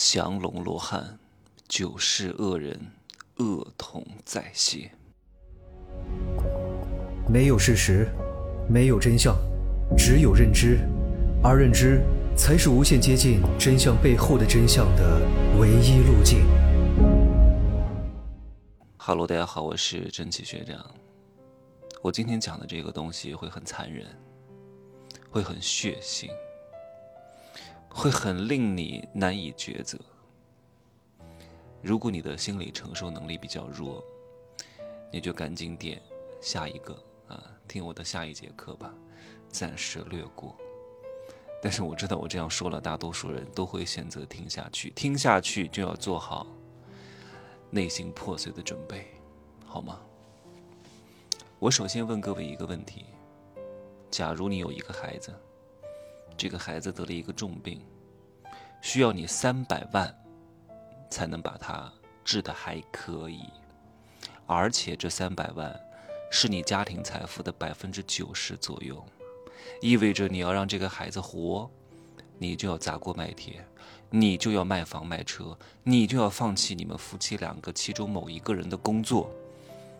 降龙罗汉，九世恶人，恶童再现。没有事实，没有真相，只有认知，而认知才是无限接近真相背后的真相的唯一路径。哈喽，大家好，我是真奇学长。我今天讲的这个东西会很残忍，会很血腥。会很令你难以抉择。如果你的心理承受能力比较弱，你就赶紧点下一个啊，听我的下一节课吧，暂时略过。但是我知道我这样说了，大多数人都会选择听下去。听下去就要做好内心破碎的准备，好吗？我首先问各位一个问题：假如你有一个孩子。这个孩子得了一个重病，需要你三百万才能把他治得还可以，而且这三百万是你家庭财富的百分之九十左右，意味着你要让这个孩子活，你就要砸锅卖铁，你就要卖房卖车，你就要放弃你们夫妻两个其中某一个人的工作，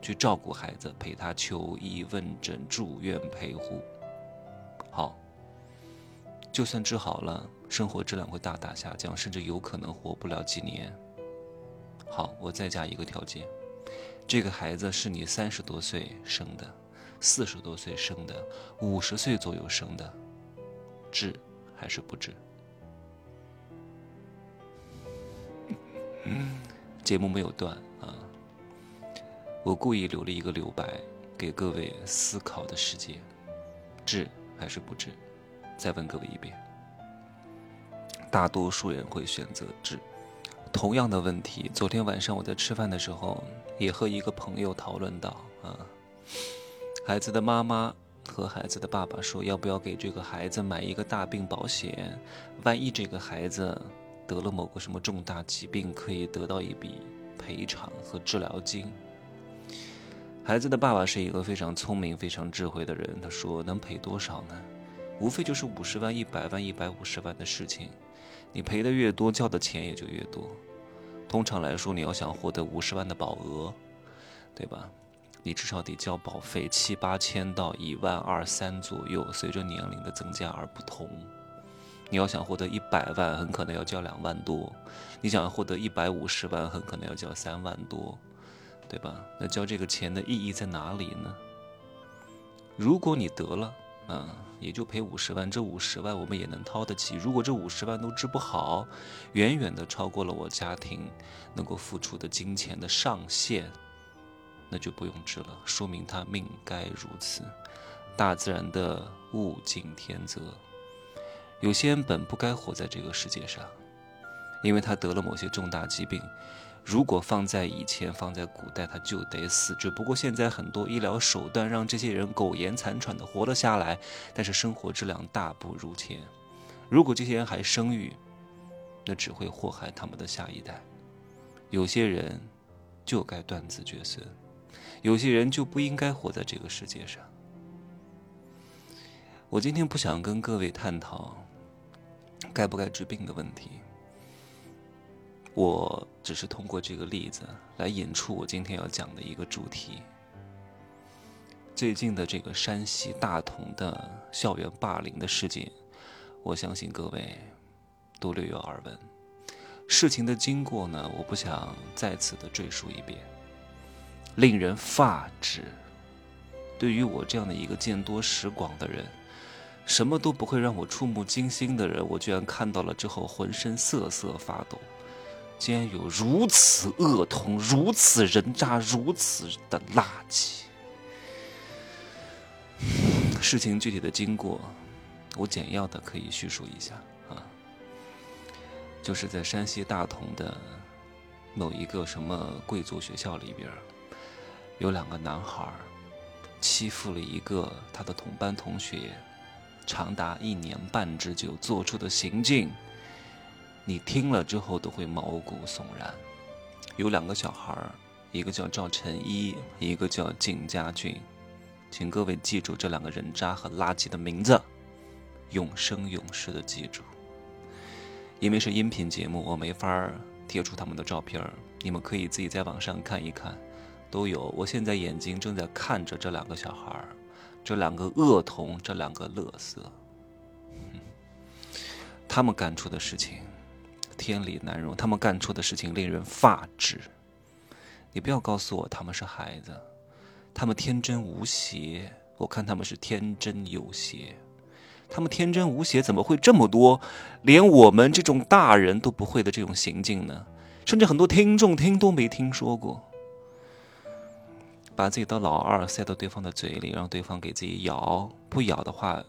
去照顾孩子，陪他求医问诊、住院陪护。好。就算治好了，生活质量会大大下降，甚至有可能活不了几年。好，我再加一个条件：这个孩子是你三十多岁生的，四十多岁生的，五十岁左右生的，治还是不治？节目没有断啊，我故意留了一个留白，给各位思考的时间：治还是不治？再问各位一遍，大多数人会选择治。同样的问题，昨天晚上我在吃饭的时候也和一个朋友讨论到啊，孩子的妈妈和孩子的爸爸说，要不要给这个孩子买一个大病保险？万一这个孩子得了某个什么重大疾病，可以得到一笔赔偿和治疗金。孩子的爸爸是一个非常聪明、非常智慧的人，他说能赔多少呢？无非就是五十万、一百万、一百五十万的事情，你赔的越多，交的钱也就越多。通常来说，你要想获得五十万的保额，对吧？你至少得交保费七八千到一万二三左右，随着年龄的增加而不同。你要想获得一百万，很可能要交两万多；你想要获得一百五十万，很可能要交三万多，对吧？那交这个钱的意义在哪里呢？如果你得了，嗯，也就赔五十万，这五十万我们也能掏得起。如果这五十万都治不好，远远的超过了我家庭能够付出的金钱的上限，那就不用治了，说明他命该如此。大自然的物竞天择，有些人本不该活在这个世界上，因为他得了某些重大疾病。如果放在以前，放在古代，他就得死。只不过现在很多医疗手段让这些人苟延残喘的活了下来，但是生活质量大不如前。如果这些人还生育，那只会祸害他们的下一代。有些人就该断子绝孙，有些人就不应该活在这个世界上。我今天不想跟各位探讨该不该治病的问题。我只是通过这个例子来引出我今天要讲的一个主题。最近的这个山西大同的校园霸凌的事件，我相信各位都略有耳闻。事情的经过呢，我不想再次的赘述一遍，令人发指。对于我这样的一个见多识广的人，什么都不会让我触目惊心的人，我居然看到了之后浑身瑟瑟发抖。竟然有如此恶童、如此人渣、如此的垃圾！事情具体的经过，我简要的可以叙述一下啊，就是在山西大同的某一个什么贵族学校里边，有两个男孩欺负了一个他的同班同学，长达一年半之久做出的行径。你听了之后都会毛骨悚然。有两个小孩一个叫赵晨一，一个叫靳家俊，请各位记住这两个人渣和垃圾的名字，永生永世的记住。因为是音频节目，我没法贴出他们的照片你们可以自己在网上看一看，都有。我现在眼睛正在看着这两个小孩这两个恶童，这两个乐色，他们干出的事情天理难容，他们干出的事情令人发指。你不要告诉我他们是孩子，他们天真无邪，我看他们是天真有邪。他们天真无邪，怎么会这么多连我们这种大人都不会的这种行径呢？甚至很多听众听都没听说过。把自己的老二塞到对方的嘴里，让对方给自己咬，不咬的话，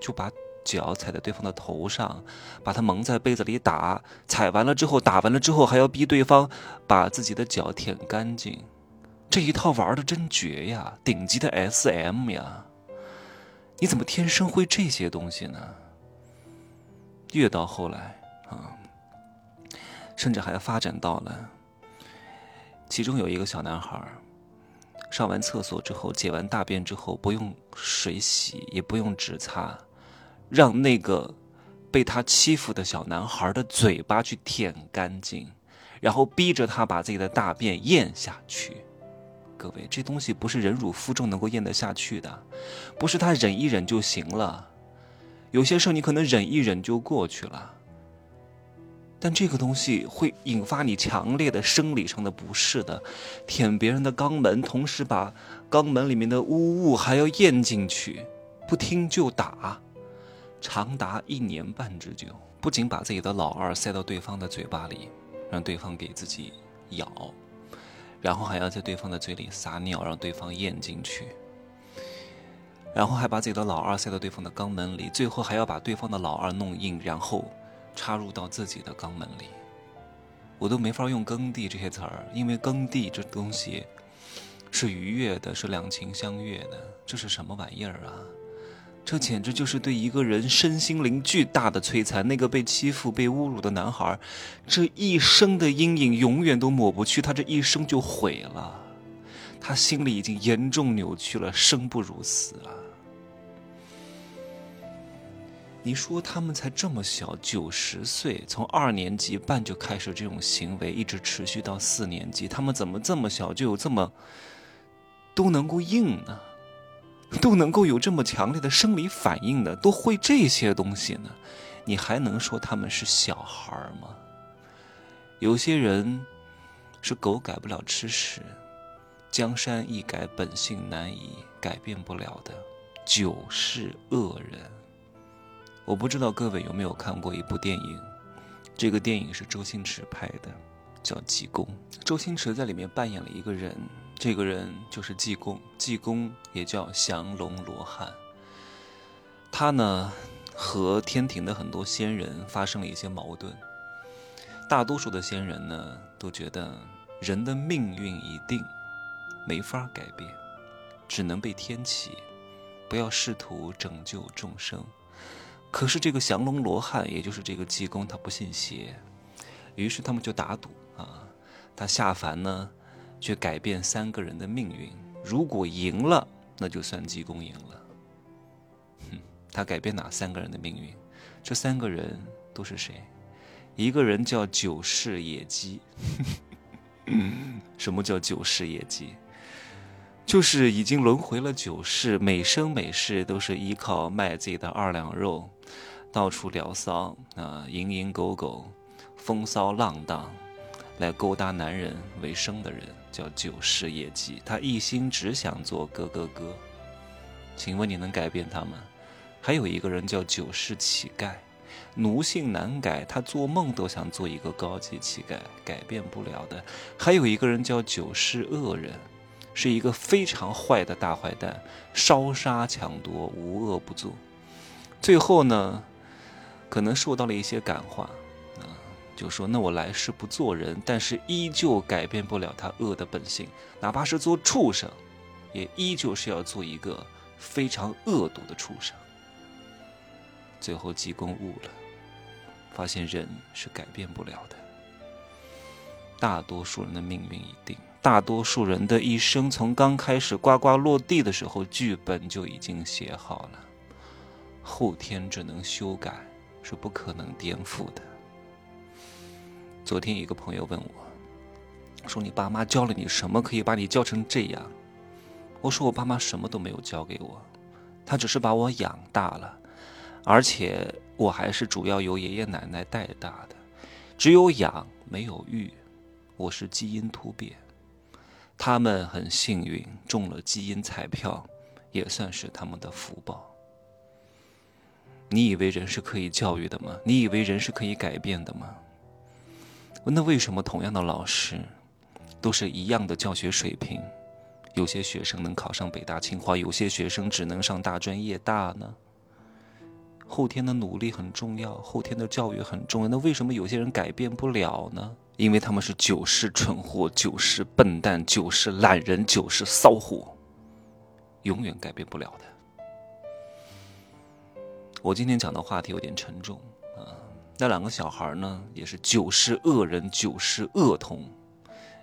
就把脚踩在对方的头上，把他蒙在被子里打，踩完了之后，打完了之后，还要逼对方把自己的脚舔干净。这一套玩的真绝呀，顶级的 SM 呀！你怎么天生会这些东西呢？越到后来啊，甚至还发展到了，其中有一个小男孩，上完厕所之后，解完大便之后，不用水洗，也不用纸擦，让那个被他欺负的小男孩的嘴巴去舔干净，然后逼着他把自己的大便咽下去。各位，这东西不是忍辱负重能够咽得下去的，不是他忍一忍就行了。有些事你可能忍一忍就过去了，但这个东西会引发你强烈的生理上的不适的。舔别人的肛门，同时把肛门里面的污物还要咽进去，不听就打，长达一年半之久。不仅把自己的老二塞到对方的嘴巴里，让对方给自己咬。然后还要在对方的嘴里撒尿，让对方咽进去。然后还把自己的老二塞到对方的肛门里，最后还要把对方的老二弄硬，然后插入到自己的肛门里。我都没法用“耕地”这些词儿，因为耕地这东西是愉悦的，是两情相悦的。这是什么玩意儿啊？这简直就是对一个人身心灵巨大的摧残。那个被欺负、被侮辱的男孩，这一生的阴影永远都抹不去，他这一生就毁了。他心里已经严重扭曲了，生不如死啊！你说他们才这么小，九十岁，从二年级半就开始这种行为，一直持续到四年级，他们怎么这么小就有这么都能够硬呢？都能够有这么强烈的生理反应的，都会这些东西呢，你还能说他们是小孩吗？有些人是狗改不了吃屎，江山易改，本性难移，改变不了的九世恶人。我不知道各位有没有看过一部电影，这个电影是周星驰拍的，叫《济公》。周星驰在里面扮演了一个人。这个人就是济公，济公也叫降龙罗汉。他呢和天庭的很多仙人发生了一些矛盾。大多数的仙人呢都觉得人的命运已定，没法改变，只能被天启，不要试图拯救众生。可是这个降龙罗汉，也就是这个济公，他不信邪，于是他们就打赌啊，他下凡呢。去改变三个人的命运，如果赢了，那就算济公赢了。哼，他改变哪三个人的命运？这三个人都是谁？一个人叫九世野鸡。什么叫九世野鸡？就是已经轮回了九世，每生每世都是依靠卖自己的二两肉，到处聊骚啊，蝇营狗苟，风骚浪荡，来勾搭男人为生的人。叫九世业绩，他一心只想做哥哥哥。请问你能改变他吗？还有一个人叫九世乞丐，奴性难改，他做梦都想做一个高级乞丐，改变不了的。还有一个人叫九世恶人，是一个非常坏的大坏蛋，烧杀抢夺，无恶不作。最后呢，可能受到了一些感化。就说那我来世不做人，但是依旧改变不了他恶的本性，哪怕是做畜生，也依旧是要做一个非常恶毒的畜生。最后济公悟了，发现人是改变不了的，大多数人的命运已定，大多数人的一生从刚开始呱呱落地的时候，剧本就已经写好了，后天只能修改，是不可能颠覆的。昨天一个朋友问我，说你爸妈教了你什么，可以把你教成这样？我说我爸妈什么都没有教给我，他只是把我养大了，而且我还是主要由爷爷奶奶带大的，只有养没有育，我是基因突变。他们很幸运中了基因彩票，也算是他们的福报。你以为人是可以教育的吗？你以为人是可以改变的吗？那为什么同样的老师，都是一样的教学水平？有些学生能考上北大清华，有些学生只能上大专业大呢。后天的努力很重要，后天的教育很重要。那为什么有些人改变不了呢？因为他们是九世蠢货，九世笨蛋，九世懒人，九世骚货，永远改变不了的。我今天讲的话题有点沉重。那两个小孩呢，也是九世恶人，九世恶童，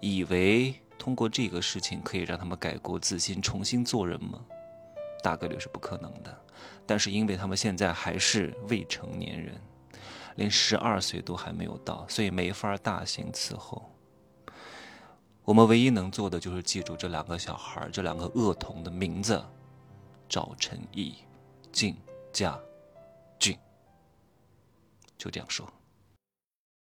以为。通过这个事情可以让他们改过自新，重新做人吗？大概率是不可能的。但是因为他们现在还是未成年人，连十二岁都还没有到，所以没法大刑伺候。我们唯一能做的就是记住这两个小孩，这两个恶童的名字：赵晨毅、靳家。就这样说。